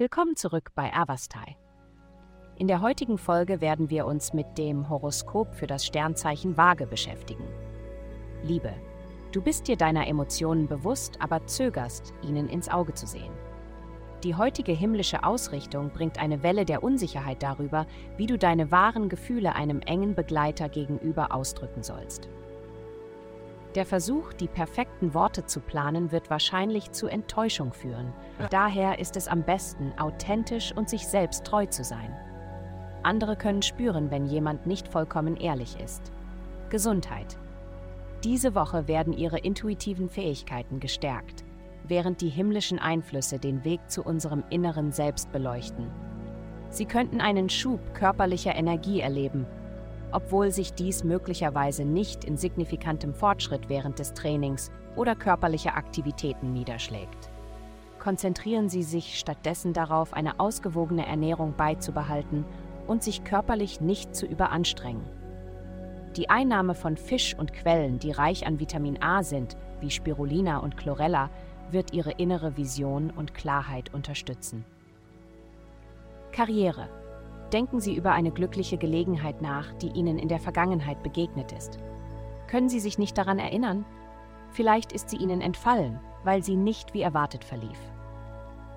Willkommen zurück bei Avastai. In der heutigen Folge werden wir uns mit dem Horoskop für das Sternzeichen Waage beschäftigen. Liebe, du bist dir deiner Emotionen bewusst, aber zögerst, ihnen ins Auge zu sehen. Die heutige himmlische Ausrichtung bringt eine Welle der Unsicherheit darüber, wie du deine wahren Gefühle einem engen Begleiter gegenüber ausdrücken sollst. Der Versuch, die perfekten Worte zu planen, wird wahrscheinlich zu Enttäuschung führen. Daher ist es am besten, authentisch und sich selbst treu zu sein. Andere können spüren, wenn jemand nicht vollkommen ehrlich ist. Gesundheit. Diese Woche werden ihre intuitiven Fähigkeiten gestärkt, während die himmlischen Einflüsse den Weg zu unserem inneren Selbst beleuchten. Sie könnten einen Schub körperlicher Energie erleben obwohl sich dies möglicherweise nicht in signifikantem Fortschritt während des Trainings oder körperlicher Aktivitäten niederschlägt. Konzentrieren Sie sich stattdessen darauf, eine ausgewogene Ernährung beizubehalten und sich körperlich nicht zu überanstrengen. Die Einnahme von Fisch und Quellen, die reich an Vitamin A sind, wie Spirulina und Chlorella, wird Ihre innere Vision und Klarheit unterstützen. Karriere Denken Sie über eine glückliche Gelegenheit nach, die Ihnen in der Vergangenheit begegnet ist. Können Sie sich nicht daran erinnern? Vielleicht ist sie Ihnen entfallen, weil sie nicht wie erwartet verlief.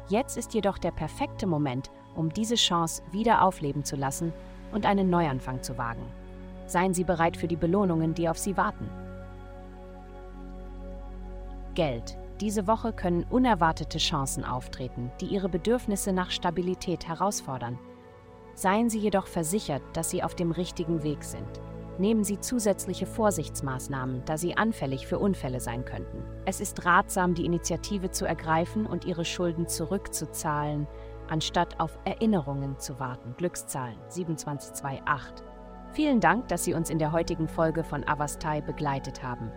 Jetzt ist jedoch der perfekte Moment, um diese Chance wieder aufleben zu lassen und einen Neuanfang zu wagen. Seien Sie bereit für die Belohnungen, die auf Sie warten. Geld. Diese Woche können unerwartete Chancen auftreten, die Ihre Bedürfnisse nach Stabilität herausfordern. Seien Sie jedoch versichert, dass Sie auf dem richtigen Weg sind. Nehmen Sie zusätzliche Vorsichtsmaßnahmen, da Sie anfällig für Unfälle sein könnten. Es ist ratsam, die Initiative zu ergreifen und Ihre Schulden zurückzuzahlen, anstatt auf Erinnerungen zu warten. Glückszahlen 27228. Vielen Dank, dass Sie uns in der heutigen Folge von Avastai begleitet haben.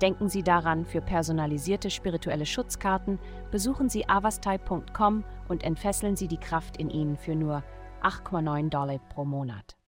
Denken Sie daran, für personalisierte spirituelle Schutzkarten besuchen Sie avastai.com und entfesseln Sie die Kraft in Ihnen für nur 8,9 Dollar pro Monat.